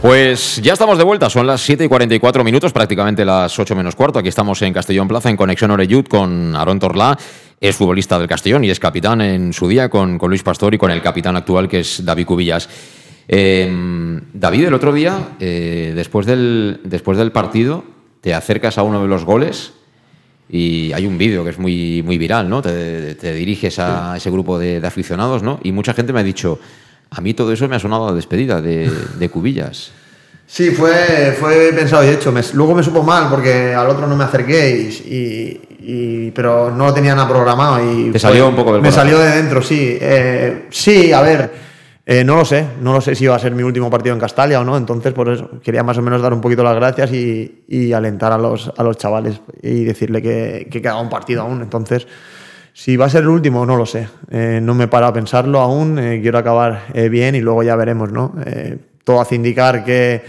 Pues ya estamos de vuelta, son las 7 y 44 minutos, prácticamente las 8 menos cuarto. Aquí estamos en Castellón Plaza, en Conexión Oreyud, con Aaron Torlá, es futbolista del Castellón y es capitán en su día con, con Luis Pastor y con el capitán actual que es David Cubillas. Eh, David, el otro día, eh, después, del, después del partido, te acercas a uno de los goles y hay un vídeo que es muy, muy viral, ¿no? Te, te diriges a ese grupo de, de aficionados, ¿no? Y mucha gente me ha dicho, a mí todo eso me ha sonado a despedida de, de Cubillas. Sí, fue, fue pensado y hecho. Me- luego me supo mal porque al otro no me acerqué, y, y- y- pero no lo tenía nada programado. Y Te salió fue- un poco del Me corazón. salió de dentro, sí. Eh, sí, a ver, eh, no lo sé. No lo sé si iba a ser mi último partido en Castalia o no. Entonces, por eso quería más o menos dar un poquito las gracias y, y alentar a los, a los chavales y decirle que, que quedaba un partido aún. Entonces, si va a ser el último, no lo sé. Eh, no me he parado a pensarlo aún. eh, quiero acabar eh, bien y luego ya veremos, ¿no? Todo hace indicar que,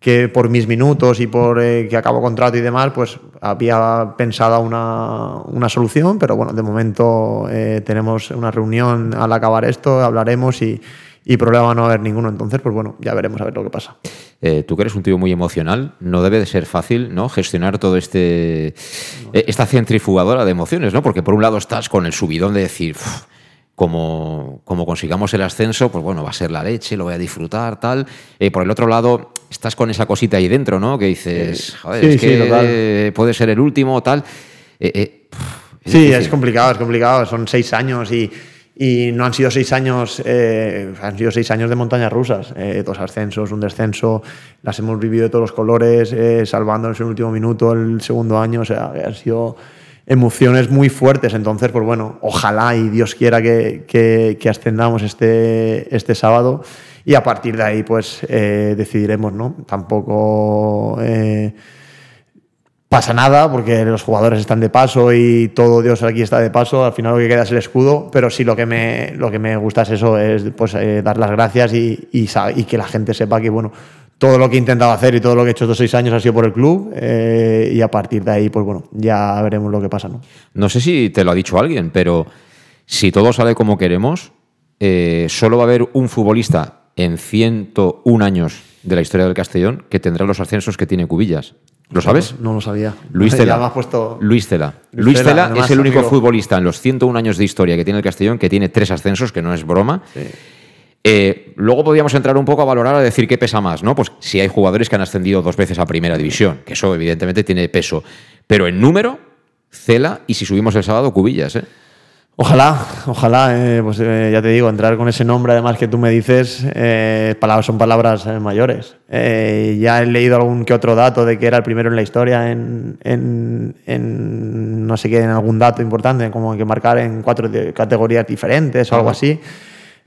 que por mis minutos y por que acabo contrato y demás, pues había pensado una, una solución, pero bueno, de momento tenemos una reunión al acabar esto, hablaremos y, y problema no va a haber ninguno. Entonces, pues bueno, ya veremos a ver lo que pasa. Eh, tú que eres un tío muy emocional, no debe de ser fácil, ¿no? Gestionar todo este eh, esta centrifugadora de emociones, ¿no? Porque por un lado estás con el subidón de decir, "Uf, como, como consigamos el ascenso, pues bueno, va a ser la leche, lo voy a disfrutar, tal. Eh, por el otro lado, estás con esa cosita ahí dentro, ¿no? Que dices, joder, Sí, es sí, que eh, puede ser el último, tal. Eh, eh, pf, es Sí, difícil. es complicado, es complicado. Son seis años y, y no han sido seis años, eh, han sido seis años de montañas rusas. eh, dos ascensos, un descenso, las hemos vivido de todos los colores, eh, salvándonos en el último minuto, el segundo año, o sea, han sido emociones muy fuertes. Entonces, pues bueno, ojalá y Dios quiera que, que- que ascendamos este, este sábado y a partir de ahí, pues decidiremos, ¿no? Tampoco. Pasa nada porque los jugadores están de paso y todo Dios aquí está de paso. Al final lo que queda es el escudo, pero sí lo que me, lo que me gusta es eso, es pues, eh, dar las gracias y que la gente sepa que bueno, todo lo que he intentado hacer y todo lo que he hecho estos seis años ha sido por el club eh, y a partir de ahí, pues bueno, ya veremos lo que pasa. ¿no? No sé si te lo ha dicho alguien, pero si todo sale como queremos, eh, solo va a haber un futbolista en 101 años de la historia del Castellón que tendrá los ascensos que tiene Cubillas. ¿Lo sabes? No, lo sabía. Luis Cela. me has puesto- Luis Cela. Luis Luis Cela, Cela además, es el único amigo. futbolista en los 101 años de historia que tiene el Castellón que tiene tres ascensos, que no es broma. Eh, luego podríamos entrar un poco a valorar, a decir qué pesa más, ¿no? Pues si hay jugadores que han ascendido dos veces a primera división, que eso evidentemente tiene peso. Pero en número, Cela y si subimos el sábado, Cubillas, ¿eh? Ojalá, ojalá, eh, pues eh, ya te digo, entrar con ese nombre además que tú me dices, eh, palabras, son palabras eh, mayores. Eh, ya he leído algún que otro dato de que era el primero en la historia en, en- en no sé qué, en algún dato importante, como que marcar en cuatro categorías diferentes o algo así.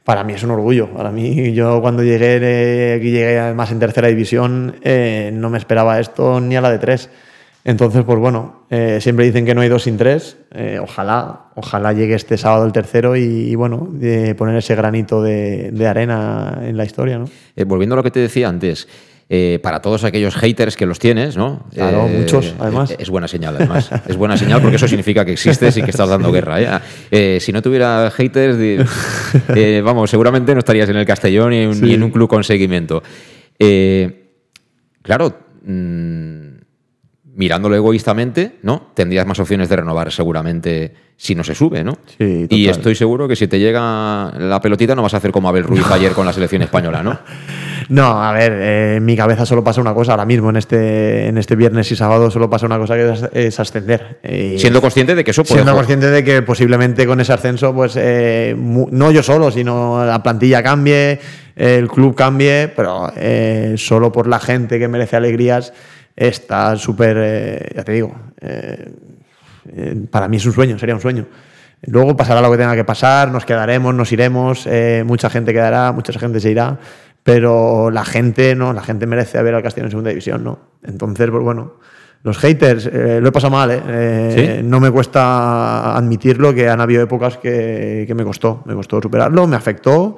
Para mí es un orgullo. Para mí, yo cuando llegué, eh, aquí llegué además en tercera división, no me esperaba esto ni a la de tres. Entonces, pues bueno, eh, siempre dicen que no hay dos sin tres. Eh, ojalá, ojalá llegue este sábado el tercero y, y, bueno, poner ese granito de, de arena en la historia, ¿no? Eh, volviendo a lo que te decía antes, para todos aquellos haters que los tienes, ¿no? Claro, muchos, además. Es buena señal, además. es buena señal porque eso significa que existes y que estás dando guerra. si no tuviera haters, vamos, seguramente no estarías en el Castellón ni, en- ni Sí. en un club con seguimiento. Claro, mm, mirándolo egoístamente, ¿no? Tendrías más opciones de renovar seguramente si no se sube, ¿no? Sí, y estoy seguro que si te llega la pelotita no vas a hacer como Abel Ruiz ayer con la selección española, ¿no? No, a ver, eh, en mi cabeza solo pasa una cosa ahora mismo, en este, en este viernes y sábado solo pasa una cosa que es, es ascender. Y Siendo consciente de que eso puede siendo jugar. consciente de que posiblemente con ese ascenso, pues eh, no yo solo, sino la plantilla cambie, el club cambie, pero eh, solo por la gente que merece alegrías está súper, eh, ya te digo, eh, eh, para mí es un sueño, sería un sueño. Luego pasará lo que tenga que pasar, nos quedaremos, nos iremos, eh, mucha gente quedará, mucha gente se irá, pero la gente no, la gente merece ver al Castellón en segunda división, ¿no? Entonces, pues bueno, los haters, eh, lo he pasado mal, ¿eh? Eh, ¿Sí? No me cuesta admitirlo que han habido épocas que, que me costó, me costó superarlo, me afectó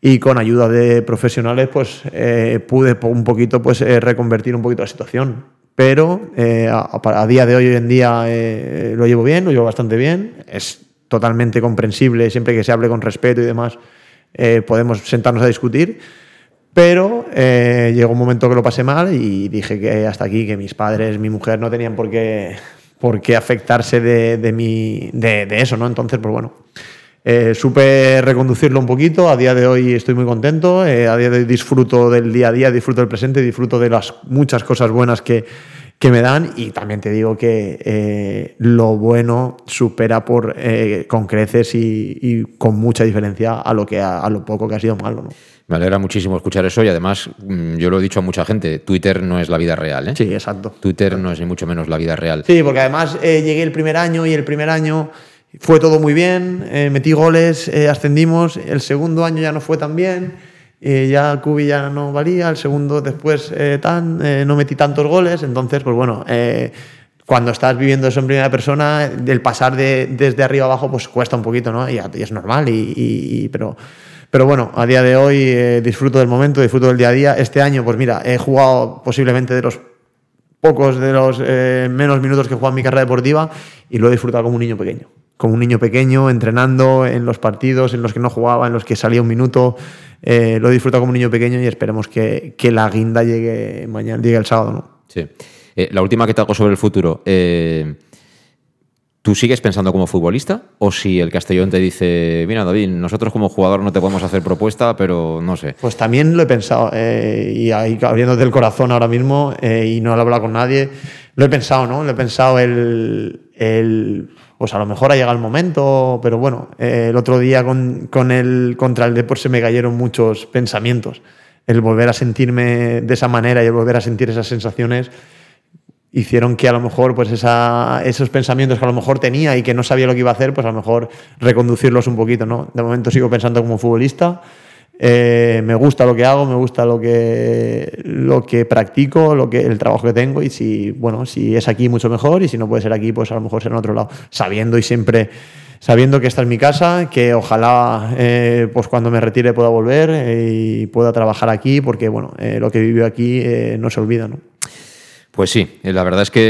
y con ayuda de profesionales pues eh, pude un poquito pues eh, reconvertir un poquito la situación. Pero eh, a, a- a día de hoy hoy en día eh, lo llevo bien lo llevo bastante bien. Es totalmente comprensible siempre que se hable con respeto y demás eh, podemos sentarnos a discutir. Pero eh, llegó un momento que lo pasé mal y dije que hasta aquí, que mis padres, mi mujer no tenían por qué, por qué afectarse de, de, mi, de, de eso, ¿no? Entonces, pues bueno, eh, supe reconducirlo un poquito, a día de hoy estoy muy contento, eh, a día de hoy disfruto del día a día, disfruto del presente, disfruto de las muchas cosas buenas que, que me dan y también te digo que eh, lo bueno supera por, eh, con creces y, y con mucha diferencia a lo, que, a, a lo poco que ha sido malo, ¿no? Me alegra muchísimo escuchar eso y además mm, yo lo he dicho a mucha gente, Twitter no es la vida real. ¿eh? Sí, exacto. Twitter no es ni mucho menos la vida real. Sí, porque además llegué el primer año y el primer año fue todo muy bien, eh, metí goles, eh, ascendimos, el segundo año ya no fue tan bien, eh, ya Cubi ya no valía, el segundo después eh, tan, eh, no metí tantos goles, entonces pues bueno, cuando estás viviendo eso en primera persona, el pasar de, desde arriba abajo pues cuesta un poquito, ¿no? Y, es normal, y, pero... Pero bueno, a día de hoy eh, disfruto del momento, disfruto del día a día. Este año, pues mira, he jugado posiblemente de los pocos de los menos minutos que he jugado en mi carrera deportiva y lo he disfrutado como un niño pequeño. Como un niño pequeño, entrenando en los partidos en los que no jugaba, en los que salía un minuto. eh, lo he disfrutado como un niño pequeño y esperemos que, que la guinda llegue mañana, llegue el sábado, ¿no? Sí. Eh, la última que te hago sobre el futuro. eh, ¿Tú sigues pensando como futbolista? ¿O si el Castellón te dice, mira David, nosotros como jugador no te podemos hacer propuesta, pero no sé? Pues también lo he pensado, y ahí abriéndote el corazón ahora mismo, y no he hablado con nadie, lo he pensado, ¿no? Lo he pensado el, el pues a lo mejor ha llegado el momento, pero bueno, eh, el otro día con, con el, contra el Depor se me cayeron muchos pensamientos. El volver a sentirme de esa manera y el volver a sentir esas sensaciones hicieron que a lo mejor pues esa, esos pensamientos que a lo mejor tenía y que no sabía lo que iba a hacer, pues a lo mejor reconducirlos un poquito, ¿no? De momento sigo pensando como futbolista, eh, me gusta lo que hago, me gusta lo que, lo que practico, lo que, el trabajo que tengo y si, bueno, si es aquí mucho mejor y si no puede ser aquí, pues a lo mejor será en otro lado, sabiendo y siempre sabiendo que esta es mi casa, que ojalá eh, pues cuando me retire pueda volver eh, y pueda trabajar aquí, porque bueno, eh, lo que vivió aquí no se olvida, ¿no? Pues sí, eh, la verdad es que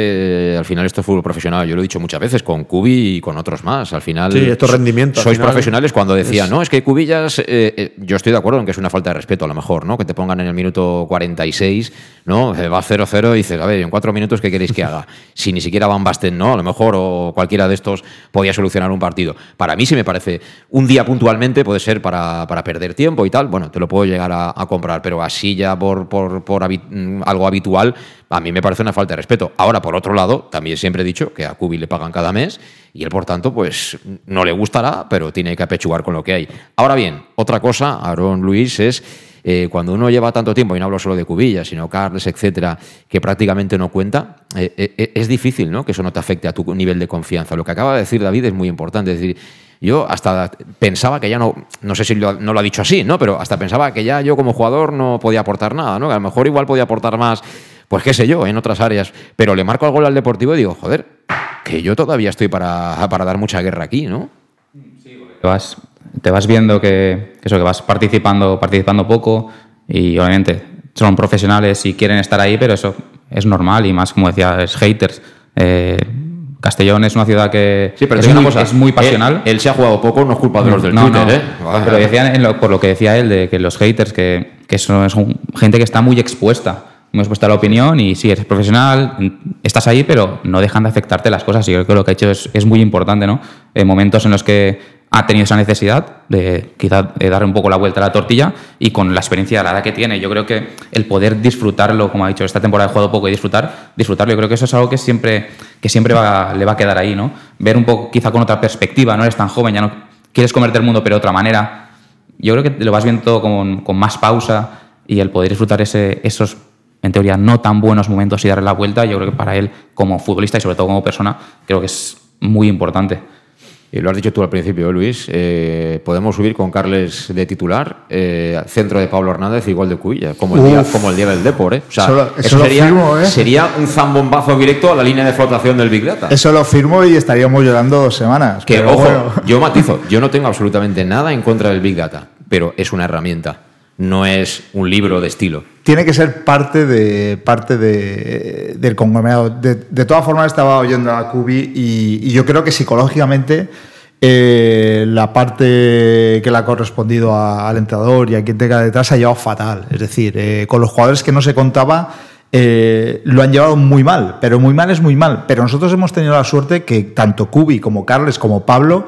eh, al final esto es fútbol profesional. Yo lo he dicho muchas veces con Cubi y con otros más. Al final, Sí, esto es rendimiento, al Sois final profesionales cuando decían, es- no, es que Cubillas, eh, eh, yo estoy de acuerdo en que es una falta de respeto a lo mejor, ¿no? Que te pongan en el minuto 46, ¿no? Eh, Va 0-0 y dices, a ver, en cuatro minutos, ¿qué queréis que haga? si ni siquiera Van Basten, ¿no? A lo mejor, o cualquiera de estos podía solucionar un partido. Para mí sí me parece, un día puntualmente puede ser para, para perder tiempo y tal, bueno, te lo puedo llegar a, a comprar, pero así ya por, por, por habi- mm, algo habitual, a mí me parece una falta de respeto. Ahora, por otro lado, también siempre he dicho que a Cubi le pagan cada mes y él, por tanto, pues no le gustará, pero tiene que apechugar con lo que hay. Ahora bien, otra cosa, Aaron Luis, es eh, cuando uno lleva tanto tiempo, y no hablo solo de Cubillas, sino Carles, etcétera, que prácticamente no cuenta, eh, eh, es difícil ¿no? que eso no te afecte a tu nivel de confianza. Lo que acaba de decir David es muy importante. Es decir, yo hasta pensaba que ya no, no sé si lo- no lo ha dicho así, ¿no? Pero hasta pensaba que ya yo como jugador no podía aportar nada, ¿no? Que a lo mejor igual podía aportar más, pues qué sé yo, en otras áreas. Pero le marco el gol al Deportivo y digo, joder, que yo todavía estoy para, para dar mucha guerra aquí, ¿no? Te vas, te vas viendo que, que eso, que vas participando, participando poco y obviamente son profesionales y quieren estar ahí, pero eso es normal y más, como decía, es haters. Eh, Castellón es una ciudad que Sí, pero es, muy, cosa, es muy pasional. Él, él se ha jugado poco, no es culpa de los del No, Twitter, no. ¿eh? Pero decían, por lo que decía él, de que los haters, que, que son, son gente que está muy expuesta, expuesta a la opinión y sí, eres profesional, estás ahí, pero no dejan de afectarte las cosas. Y yo creo que lo que ha hecho es, es muy importante, ¿no? En momentos en los que ha tenido esa necesidad de quizá de dar un poco la vuelta a la tortilla y con la experiencia, la edad que tiene, yo creo que el poder disfrutarlo, como ha dicho, esta temporada he jugado poco y disfrutar, disfrutarlo, yo creo que eso es algo que siempre, que siempre va, le va a quedar ahí, ¿no? Ver un poco quizá con otra perspectiva, no eres tan joven, ya no quieres comerte el mundo, pero de otra manera. Yo creo que lo vas viendo todo con, con más pausa y el poder disfrutar ese, esos, en teoría, no tan buenos momentos y darle la vuelta, yo creo que para él, como futbolista y sobre todo como persona, creo que es muy importante. Y lo has dicho tú al principio, Luis. eh, podemos subir con Carles de titular, eh, centro de Pablo Hernández, igual de Cubilla, como el, día, Uf. como el día del Depor. ¿eh? O sea, Eso lo- eso, eso lo sería, firmo, ¿eh? sería un zambombazo directo a la línea de flotación del Big Data. Eso lo firmo y estaríamos llorando dos semanas. Que, pero ojo, bueno. yo matizo, yo no tengo absolutamente nada en contra del Big Data, pero es una herramienta, no es un libro de estilo. tiene que ser parte de parte de, del conglomerado. De, de todas formas, estaba oyendo a Kubi y, yo creo que psicológicamente eh, la parte que le ha correspondido al entrenador y a quien tenga detrás ha llevado fatal. Es decir, eh, con los jugadores que no se contaba. eh, lo han llevado muy mal, pero muy mal es muy mal. Pero nosotros hemos tenido la suerte que tanto Kubi como Carles como Pablo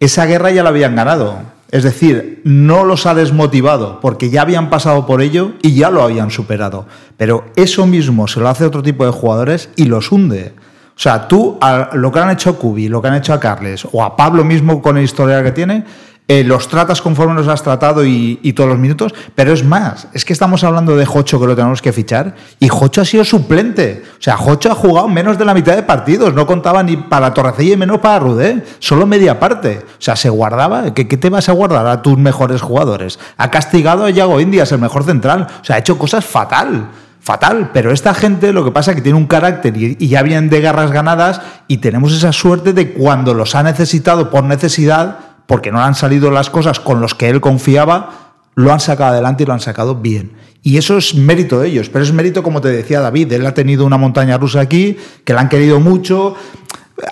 esa guerra ya la habían ganado. Es decir, no los ha desmotivado porque ya habían pasado por ello y ya lo habían superado. Pero eso mismo se lo hace otro tipo de jugadores y los hunde. O sea, tú, lo que han hecho a Kubi, lo que han hecho a Carles o a Pablo mismo con el historial que tiene, eh, los tratas conforme los has tratado y, y todos los minutos, pero es más, es que estamos hablando de Jocho que lo tenemos que fichar y Jocho ha sido suplente. O sea, Jocho ha jugado menos de la mitad de partidos, no contaba ni para Torrecilla y menos para Rudé, solo media parte. O sea, se guardaba, ¿qué, te vas a guardar a tus mejores jugadores? Ha castigado a Yago Indias, el mejor central, o sea, ha hecho cosas fatal. Fatal, pero esta gente lo que pasa es que tiene un carácter y, y ya vienen de garras ganadas y tenemos esa suerte de cuando los ha necesitado por necesidad, porque no han salido las cosas con los que él confiaba, lo han sacado adelante y lo han sacado bien. Y eso es mérito de ellos, pero es mérito, como te decía David, él ha tenido una montaña rusa aquí, que la han querido mucho,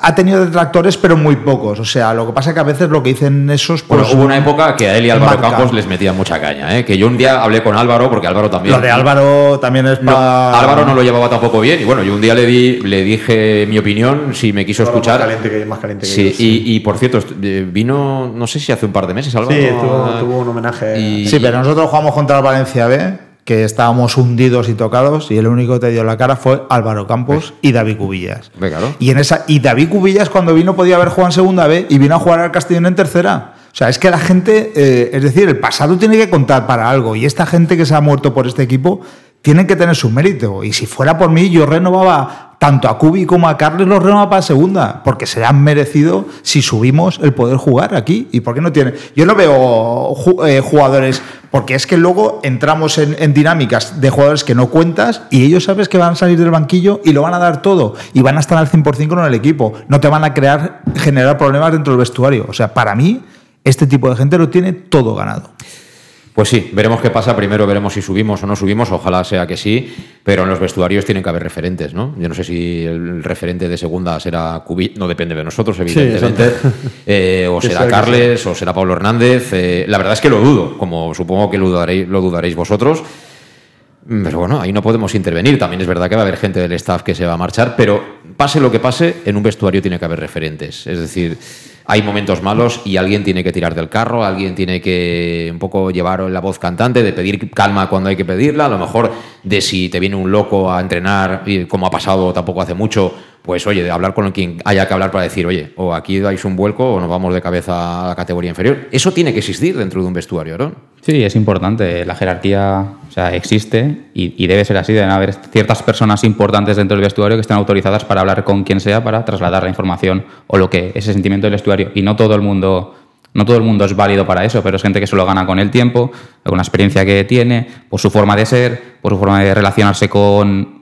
ha tenido detractores, pero muy pocos. O sea, lo que pasa es que a veces lo que dicen esos... Bueno, pues, hubo una época que a él y Álvaro marca. Campos les metían mucha caña, ¿eh? que yo un día hablé con Álvaro, porque Álvaro también... Lo de Álvaro también es No, para... Álvaro no lo llevaba tampoco bien y bueno, yo un día le di, le dije mi opinión, si me quiso escuchar. Más caliente que, más caliente que Sí, ellos, y, y, por cierto, eh, vino, no sé si hace un par de meses, Álvaro. Sí, tuvo, un homenaje. y- Sí, pero nosotros jugamos contra el Valencia B, que estábamos hundidos y tocados, y el único que te dio la cara fue Álvaro Campos y David Cubillas. Y en esa y David Cubillas cuando vino podía haber jugado en segunda B y vino a jugar al Castellón en tercera. O sea, es que la gente, eh, es decir, el pasado tiene que contar para algo y esta gente que se ha muerto por este equipo tiene que tener su mérito. Y si fuera por mí, yo renovaba tanto a Cubi como a Carles los renovaba para segunda, porque se han merecido si subimos el poder jugar aquí. ¿Y por qué no tiene? Yo no veo eh, jugadores, porque es que luego entramos en, dinámicas de jugadores que no cuentas y ellos sabes que van a salir del banquillo y lo van a dar todo y van a estar al 100% con el equipo. No te van a crear, generar problemas dentro del vestuario. O sea, para mí, este tipo de gente lo tiene todo ganado. Pues sí, veremos qué pasa. Primero veremos si subimos o no subimos. Ojalá sea que sí. Pero en los vestuarios tienen que haber referentes, ¿no? Yo no sé si el referente de segunda será Cubi. No depende de nosotros, evidentemente. Eh, o será Carles o será Pablo Hernández. Eh, la verdad es que lo dudo, como supongo que lo dudaréis, lo dudaréis vosotros. Pero bueno, ahí no podemos intervenir. También es verdad que va a haber gente del staff que se va a marchar, pero pase lo que pase, en un vestuario tiene que haber referentes. Es decir, hay momentos malos y alguien tiene que tirar del carro, alguien tiene que un poco llevar la voz cantante, de pedir calma cuando hay que pedirla, a lo mejor de si te viene un loco a entrenar, como ha pasado tampoco hace mucho, pues oye, hablar con quien haya que hablar para decir, oye, o aquí dais un vuelco o nos vamos de cabeza a la categoría inferior. Eso tiene que existir dentro de un vestuario, ¿no? Sí, es importante. La jerarquía o sea, existe y, debe ser así. Deben haber ciertas personas importantes dentro del vestuario que estén autorizadas para hablar con quien sea para trasladar la información o lo que ese sentimiento del vestuario. Y no todo el mundo, no todo el mundo es válido para eso, pero es gente que se lo gana con el tiempo, con la experiencia que tiene, por su forma de ser, por su forma de relacionarse con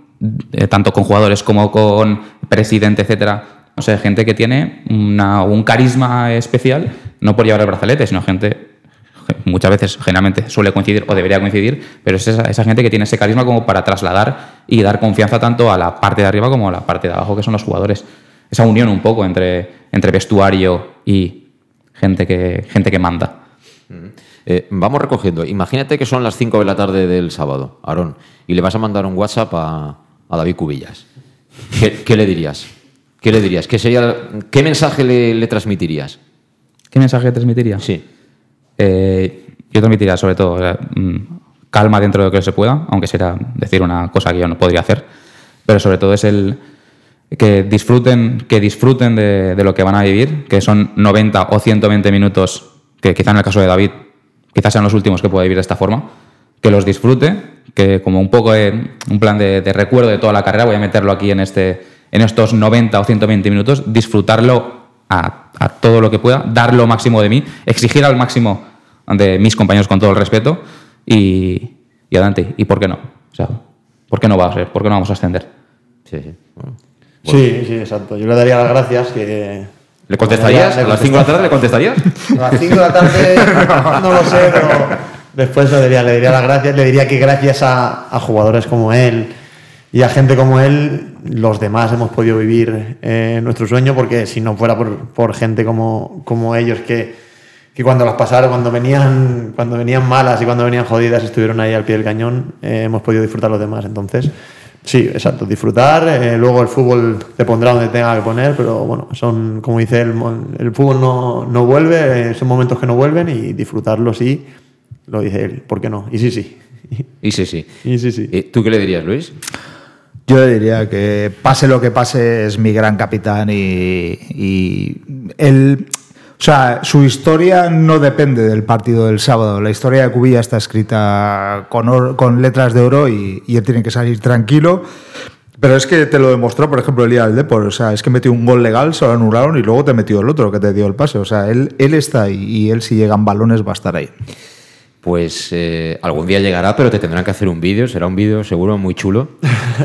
eh, tanto con jugadores como con presidente, etcétera. O sea, gente que tiene un carisma especial, no por llevar el brazalete, sino gente muchas veces, generalmente, suele coincidir o debería coincidir, pero es esa, gente que tiene ese carisma como para trasladar y dar confianza tanto a la parte de arriba como a la parte de abajo, que son los jugadores. Esa unión un poco entre, entre vestuario y gente que, gente que manda. Eh, vamos recogiendo. Imagínate que son las 5 de la tarde del sábado, Aarón, y le vas a mandar un WhatsApp a, a David Cubillas. ¿Qué, qué le dirías? ¿Qué le dirías? ¿Qué, sería, qué mensaje le, le transmitirías? ¿Qué mensaje transmitiría? Sí. Eh, yo transmitiría sobre todo eh, mm, calma dentro de lo que se pueda, aunque será decir una cosa que yo no podría hacer, pero sobre todo es el que disfruten, que disfruten de, de lo que van a vivir, que son 90 o 120 minutos, que quizá en el caso de David, quizás sean los últimos que pueda vivir de esta forma, que los disfrute, que como un poco de, un plan de, de recuerdo de toda la carrera, voy a meterlo aquí en, este, en estos 90 o 120 minutos, disfrutarlo a, a todo lo que pueda, dar lo máximo de mí, exigir al máximo de mis compañeros con todo el respeto y, y adelante. ¿Y por qué no? O sea, ¿por qué no va a ser? ¿Por qué no vamos a ascender? Sí, sí. Sí, sí, exacto. Yo le daría las gracias que... ¿Le contestarías? ¿A las 5 de la tarde le contestarías? A las 5 de la tarde no lo sé, pero después le diría, le diría las gracias, le diría que gracias a, a jugadores como él y a gente como él, los demás hemos podido vivir eh, nuestro sueño, porque si no fuera por, por gente como, como ellos que, que cuando las pasaron, cuando venían, cuando venían malas y cuando venían jodidas, estuvieron ahí al pie del cañón, eh, hemos podido disfrutar los demás. Entonces, sí, exacto, disfrutar. eh, luego el fútbol te pondrá donde tenga que poner, pero bueno, son, como dice el, el fútbol no, no vuelve, eh, son momentos que no vuelven y disfrutarlo sí, lo dice él, ¿por qué no? Y sí, sí. Y sí, sí. Y sí, sí. ¿Y ¿Tú qué le dirías, Luis? Yo le diría que pase lo que pase es mi gran capitán y, y él, o sea, su historia no depende del partido del sábado. La historia de Cubilla está escrita con, or- con letras de oro y, y él tiene que salir tranquilo. Pero es que te lo demostró, por ejemplo, el día del Depor. O sea, es que metió un gol legal, se lo anularon y luego te metió el otro que te dio el pase. O sea, él, él está ahí y él, si llegan balones, va a estar ahí. Pues eh, algún día llegará, pero te tendrán que hacer un vídeo. Será un vídeo seguro muy chulo.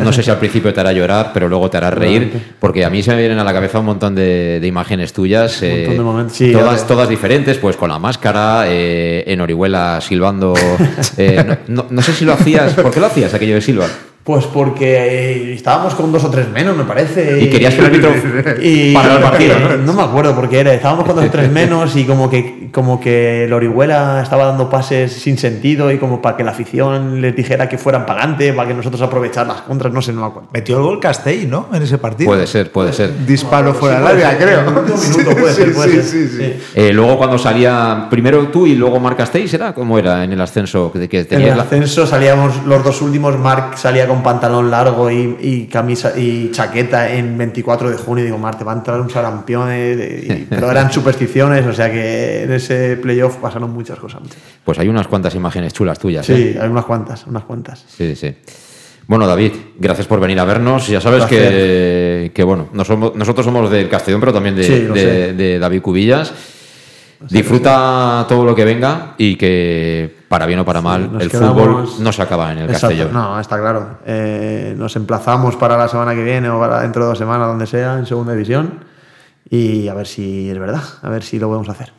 No sé si al principio te hará llorar, pero luego te hará reír. Porque a mí se me vienen a la cabeza un montón de, de imágenes tuyas. eh, montón de momentos, sí, todas, todas diferentes, pues con la máscara, eh, en Orihuela silbando. eh, no, no- no sé si lo hacías. ¿Por qué lo hacías aquello de silbar? Pues porque eh, estábamos con dos o tres menos, me parece. Y querías que el árbitro y- parara el partido, ¿no? No me acuerdo por qué era. Estábamos con dos o tres menos y como que, como que el Orihuela estaba dando pases sin sentido y como para que la afición les dijera que fueran para adelante, para que nosotros aprovechar las contras, no sé, no me acuerdo. Metió el gol Castell, ¿no? En ese partido. Puede ser, puede ser. Disparo fuera del puede área, ser. creo. Minuto puede ser, puede ser. Eh, luego cuando salía primero tú y luego Marc Castells, ¿era? ¿Cómo era en el ascenso? Que, que En tenías el la- ascenso salíamos los dos últimos, Marc salía con pantalón largo y, y camisa y chaqueta en 24 de junio y digo, Marc, te va a entrar un sarampión, eh, pero eran supersticiones, o sea que en ese playoff pasaron muchas cosas. Pues hay unas cuantas imágenes chulas tuyas. Sí, ¿eh? hay unas cuantas, unas cuantas. Sí, sí. Bueno, David, gracias por venir a vernos. Ya sabes que, que, bueno, nosotros somos del Castellón, pero también de, Sí, lo de- sé. de David Cubillas. Disfruta todo lo que venga y que, para bien o para mal, el quedamos- fútbol no se acaba en el Exacto, Castellón. No, está claro. Eh, nos emplazamos para la semana que viene o para dentro de dos semanas, donde sea, en segunda división. Y a ver si es verdad, a ver si lo podemos hacer.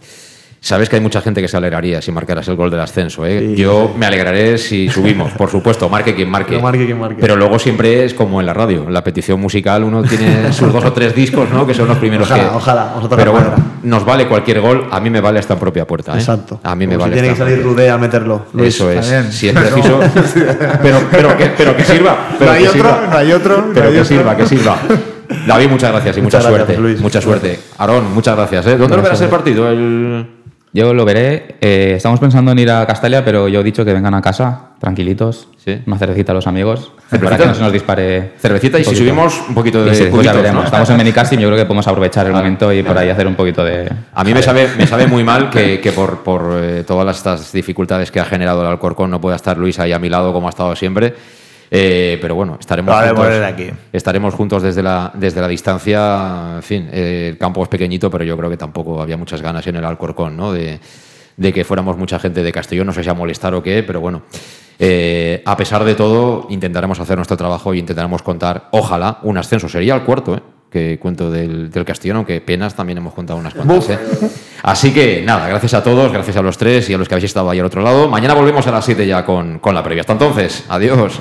Sabes que hay mucha gente que se alegraría si marcaras el gol del ascenso. ¿eh? Sí, Yo sí. me alegraré si subimos, por supuesto, marque quien marque. Que marque quien marque. Pero luego siempre es como en la radio. En la petición musical uno tiene sus dos o tres discos, ¿no? Que son los primeros Ojalá, que. ojalá, vosotros Pero bueno, cuadra. nos vale cualquier gol. A mí me vale hasta en propia puerta. ¿eh? Exacto. A mí me Como si vale. tiene que salir Rudé a meterlo. Luis. Eso es. Si es preciso. pero, pero, que, pero que sirva. Pero No hay que otro, sirva. no hay otro, no Pero hay que otro. sirva, que sirva. David, muchas gracias y mucha gracias, suerte. Luis. Mucha suerte. Aarón, muchas gracias. ¿eh? ¿Dónde lo verás el partido? El... Yo lo veré. eh, estamos pensando en ir a Castalia, pero yo he dicho que vengan a casa, tranquilitos. Sí. Una cervecita a los amigos. Para ¿Cervecita? que no se nos dispare. Cervecita y si subimos un poquito de veremos. ¿no? Estamos en Menicasting, yo creo que podemos aprovechar el momento y por ahí hacer un poquito de. A mí me sabe, me sabe muy mal que, que por, por eh, todas estas dificultades que ha generado el Alcorcón no pueda estar Luis ahí a mi lado como ha estado siempre. Eh, pero bueno, estaremos juntos, aquí. estaremos juntos desde la, desde la distancia. En fin, eh, el campo es pequeñito, pero yo creo que tampoco había muchas ganas en el Alcorcón, ¿no? De, de que fuéramos mucha gente de Castellón, no sé si a molestar o qué, pero bueno. Eh, a pesar de todo, intentaremos hacer nuestro trabajo y intentaremos contar, ojalá, un ascenso. Sería el cuarto, ¿eh? que cuento del, del Castellón, aunque penas también hemos contado unas cuantas. ¿eh? Así que nada, gracias a todos, gracias a los tres y a los que habéis estado ahí al otro lado. Mañana volvemos a las 7 ya con, con la previa. Hasta entonces, adiós.